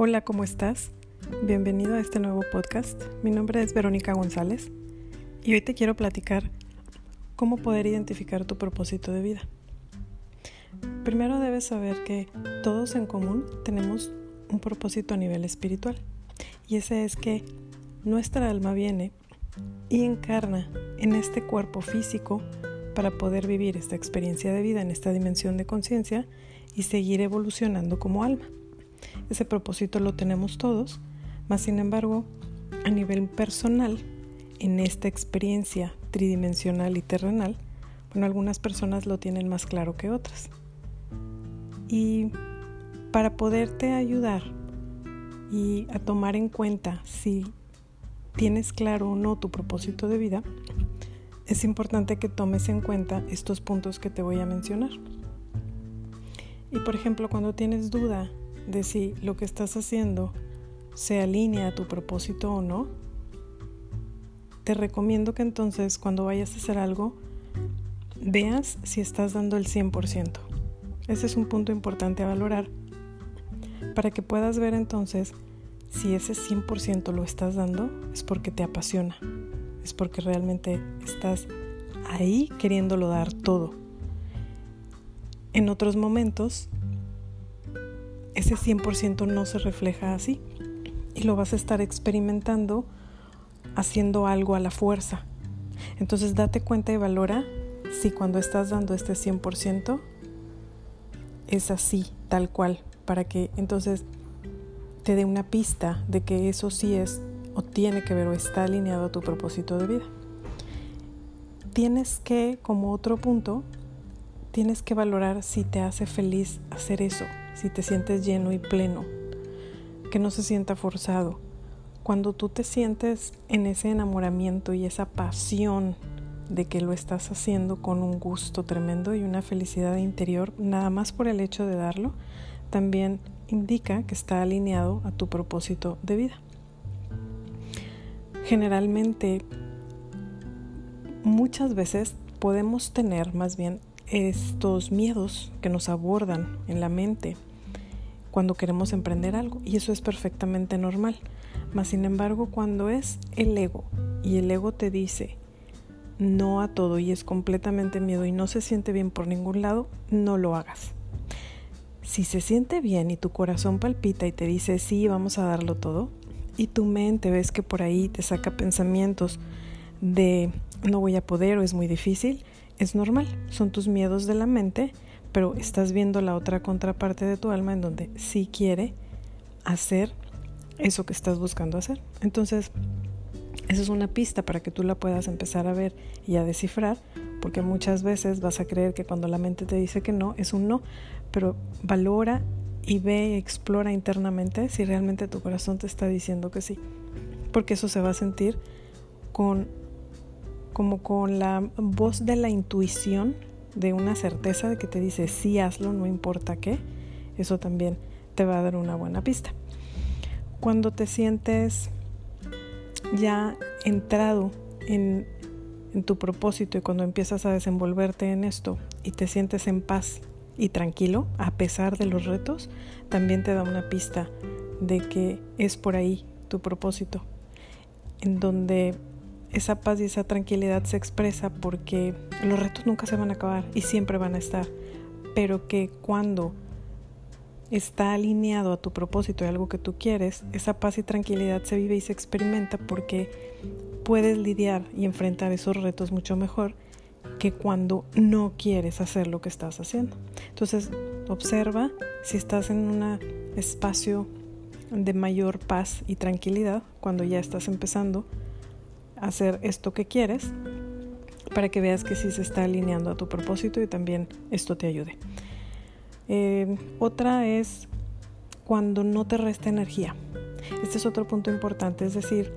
Hola, ¿cómo estás? Bienvenido a este nuevo podcast. Mi nombre es Verónica González y hoy te quiero platicar cómo poder identificar tu propósito de vida. Primero debes saber que todos en común tenemos un propósito a nivel espiritual y ese es que nuestra alma viene y encarna en este cuerpo físico para poder vivir esta experiencia de vida en esta dimensión de conciencia y seguir evolucionando como alma. Ese propósito lo tenemos todos, mas sin embargo, a nivel personal, en esta experiencia tridimensional y terrenal, bueno, algunas personas lo tienen más claro que otras. Y para poderte ayudar y a tomar en cuenta si tienes claro o no tu propósito de vida, es importante que tomes en cuenta estos puntos que te voy a mencionar. Y por ejemplo, cuando tienes duda de si lo que estás haciendo se alinea a tu propósito o no, te recomiendo que entonces cuando vayas a hacer algo, veas si estás dando el 100%. Ese es un punto importante a valorar para que puedas ver entonces si ese 100% lo estás dando es porque te apasiona, es porque realmente estás ahí queriéndolo dar todo. En otros momentos ese 100% no se refleja así y lo vas a estar experimentando haciendo algo a la fuerza. Entonces date cuenta y valora si cuando estás dando este 100% es así, tal cual, para que entonces te dé una pista de que eso sí es o tiene que ver o está alineado a tu propósito de vida. Tienes que, como otro punto, tienes que valorar si te hace feliz hacer eso, si te sientes lleno y pleno, que no se sienta forzado. Cuando tú te sientes en ese enamoramiento y esa pasión de que lo estás haciendo con un gusto tremendo y una felicidad interior, nada más por el hecho de darlo, también indica que está alineado a tu propósito de vida. Generalmente, muchas veces podemos tener más bien estos miedos que nos abordan en la mente cuando queremos emprender algo y eso es perfectamente normal. Mas sin embargo, cuando es el ego y el ego te dice no a todo y es completamente miedo y no se siente bien por ningún lado, no lo hagas. Si se siente bien y tu corazón palpita y te dice sí, vamos a darlo todo, y tu mente ves que por ahí te saca pensamientos de no voy a poder o es muy difícil, es normal, son tus miedos de la mente pero estás viendo la otra contraparte de tu alma en donde sí quiere hacer eso que estás buscando hacer. Entonces, esa es una pista para que tú la puedas empezar a ver y a descifrar, porque muchas veces vas a creer que cuando la mente te dice que no, es un no, pero valora y ve y explora internamente si realmente tu corazón te está diciendo que sí, porque eso se va a sentir con como con la voz de la intuición de una certeza de que te dice sí hazlo, no importa qué, eso también te va a dar una buena pista. Cuando te sientes ya entrado en, en tu propósito y cuando empiezas a desenvolverte en esto y te sientes en paz y tranquilo a pesar de los retos, también te da una pista de que es por ahí tu propósito, en donde esa paz y esa tranquilidad se expresa porque los retos nunca se van a acabar y siempre van a estar, pero que cuando está alineado a tu propósito y algo que tú quieres, esa paz y tranquilidad se vive y se experimenta porque puedes lidiar y enfrentar esos retos mucho mejor que cuando no quieres hacer lo que estás haciendo. Entonces, observa si estás en un espacio de mayor paz y tranquilidad cuando ya estás empezando hacer esto que quieres para que veas que sí se está alineando a tu propósito y también esto te ayude. Eh, otra es cuando no te resta energía. Este es otro punto importante, es decir,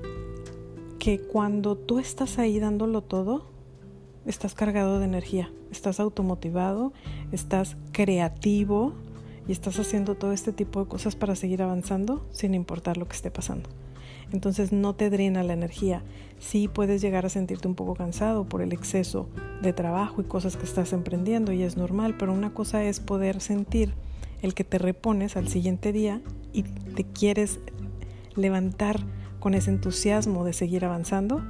que cuando tú estás ahí dándolo todo, estás cargado de energía, estás automotivado, estás creativo y estás haciendo todo este tipo de cosas para seguir avanzando sin importar lo que esté pasando entonces no te drena la energía. Sí puedes llegar a sentirte un poco cansado por el exceso de trabajo y cosas que estás emprendiendo y es normal, pero una cosa es poder sentir el que te repones al siguiente día y te quieres levantar con ese entusiasmo de seguir avanzando,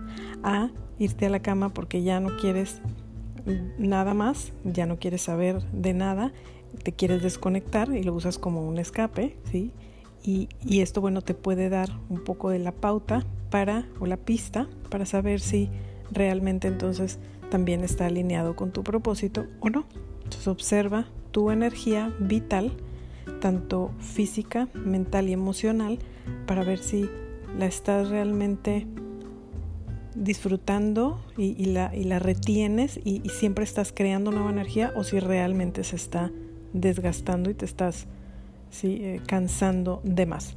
a irte a la cama porque ya no quieres nada más, ya no quieres saber de nada, te quieres desconectar y lo usas como un escape, ¿sí? Y, esto, bueno, te puede dar un poco de la pauta para, o la pista, para saber si realmente entonces también está alineado con tu propósito o no. Entonces observa tu energía vital, tanto física, mental y emocional, para ver si la estás realmente disfrutando y, la, y la, retienes y, siempre estás creando nueva energía o si realmente se está desgastando y te estás eh, cansando de más.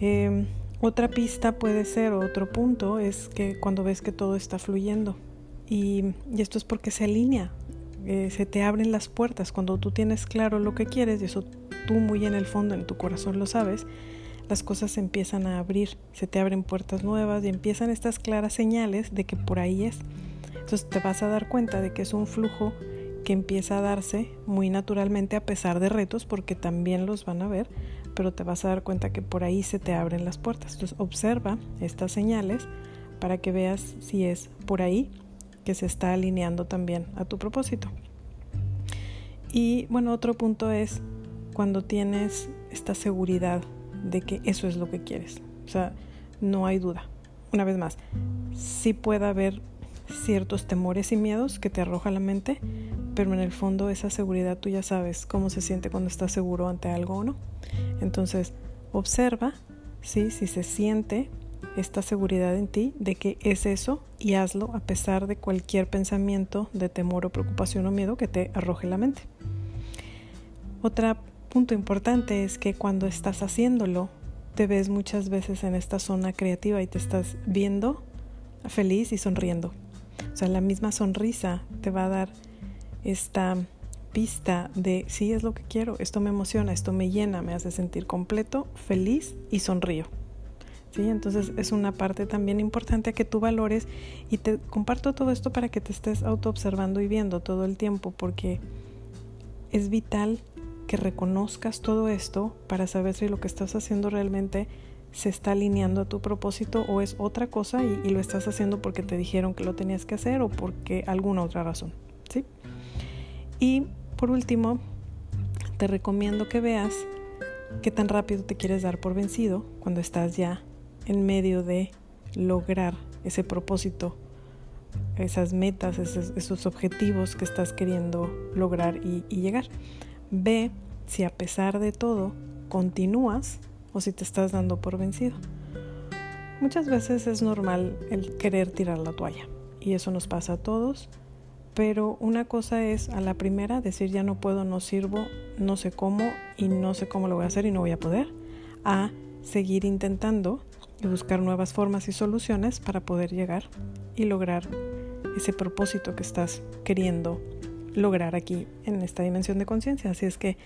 Em, otra pista puede ser, otro punto, es que cuando ves que todo está fluyendo y, esto es porque se alinea, eh, se te abren las puertas, cuando tú tienes claro lo que quieres y eso tú muy en el fondo, en tu corazón lo sabes, las cosas se empiezan a abrir, se te abren puertas nuevas y empiezan estas claras señales de que por ahí es. Entonces te vas a dar cuenta de que es un flujo que empieza a darse muy naturalmente a pesar de retos, porque también los van a ver, pero te vas a dar cuenta que por ahí se te abren las puertas. Entonces observa estas señales para que veas si es por ahí que se está alineando también a tu propósito. Y bueno, otro punto es cuando tienes esta seguridad de que eso es lo que quieres. O sea, no hay duda. Una vez más, sí puede haber ciertos temores y miedos que te arroja la mente, pero en el fondo esa seguridad tú ya sabes cómo se siente cuando estás seguro ante algo o no. Entonces, observa ¿sí? si se siente esta seguridad en ti de que es eso y hazlo a pesar de cualquier pensamiento de temor o preocupación o miedo que te arroje la mente. Otra punto importante es que cuando estás haciéndolo, te ves muchas veces en esta zona creativa y te estás viendo feliz y sonriendo. O sea, la misma sonrisa te va a dar esta pista de sí es lo que quiero, esto me emociona, esto me llena, me hace sentir completo, feliz y sonrío. ¿Sí? Entonces es una parte también importante a que tú valores y te comparto todo esto para que te estés auto observando y viendo todo el tiempo porque es vital que reconozcas todo esto para saber si lo que estás haciendo realmente se está alineando a tu propósito o es otra cosa y, lo estás haciendo porque te dijeron que lo tenías que hacer o porque alguna otra razón. ¿sí? Y por último, te recomiendo que veas qué tan rápido te quieres dar por vencido cuando estás ya en medio de lograr ese propósito, esas metas, esos, objetivos que estás queriendo lograr y llegar. Ve si a pesar de todo continúas o si te estás dando por vencido. Muchas veces es normal el querer tirar la toalla y eso nos pasa a todos, pero una cosa es a la primera decir ya no puedo, no sirvo, no sé cómo y no sé cómo lo voy a hacer y no voy a poder, a seguir intentando y buscar nuevas formas y soluciones para poder llegar y lograr ese propósito que estás queriendo lograr aquí en esta dimensión de conciencia. Así es que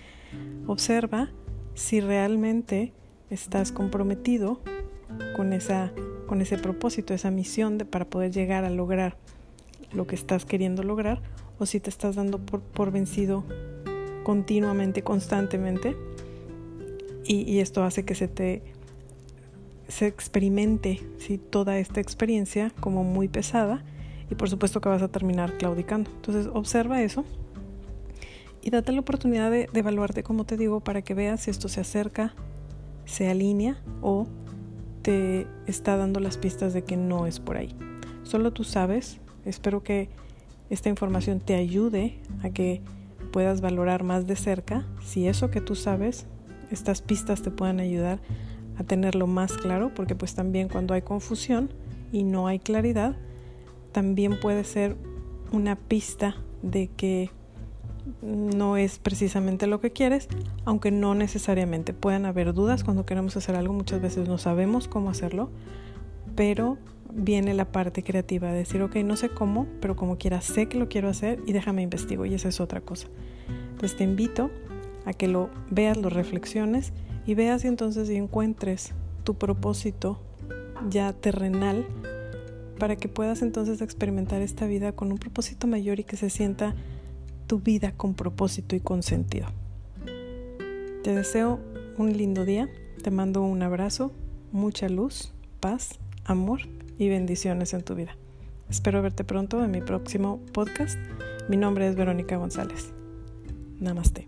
observa si realmente estás comprometido con, esa, con ese propósito, esa misión de, para poder llegar a lograr lo que estás queriendo lograr o si te estás dando por, vencido continuamente, constantemente y, esto hace que se te se experimente ¿sí? toda esta experiencia como muy pesada y por supuesto que vas a terminar claudicando. Entonces observa eso y date la oportunidad de, evaluarte, como te digo, para que veas si esto se acerca, se alinea o te está dando las pistas de que no es por ahí. Solo tú sabes, espero que esta información te ayude a que puedas valorar más de cerca si eso que tú sabes, estas pistas te puedan ayudar a tenerlo más claro, porque pues también cuando hay confusión y no hay claridad, también puede ser una pista de que no es precisamente lo que quieres, aunque no necesariamente. Pueden haber dudas cuando queremos hacer algo, muchas veces no sabemos cómo hacerlo, pero viene la parte creativa de decir, ok, no sé cómo, pero como quiera sé que lo quiero hacer y déjame investigo y esa es otra cosa. Entonces te invito a que lo veas, lo reflexiones y veas y entonces encuentres tu propósito ya terrenal para que puedas entonces experimentar esta vida con un propósito mayor y que se sienta tu vida con propósito y con sentido. Te deseo un lindo día. Te mando un abrazo, mucha luz, paz, amor y bendiciones en tu vida. Espero verte pronto en mi próximo podcast. Mi nombre es Verónica González. Namaste.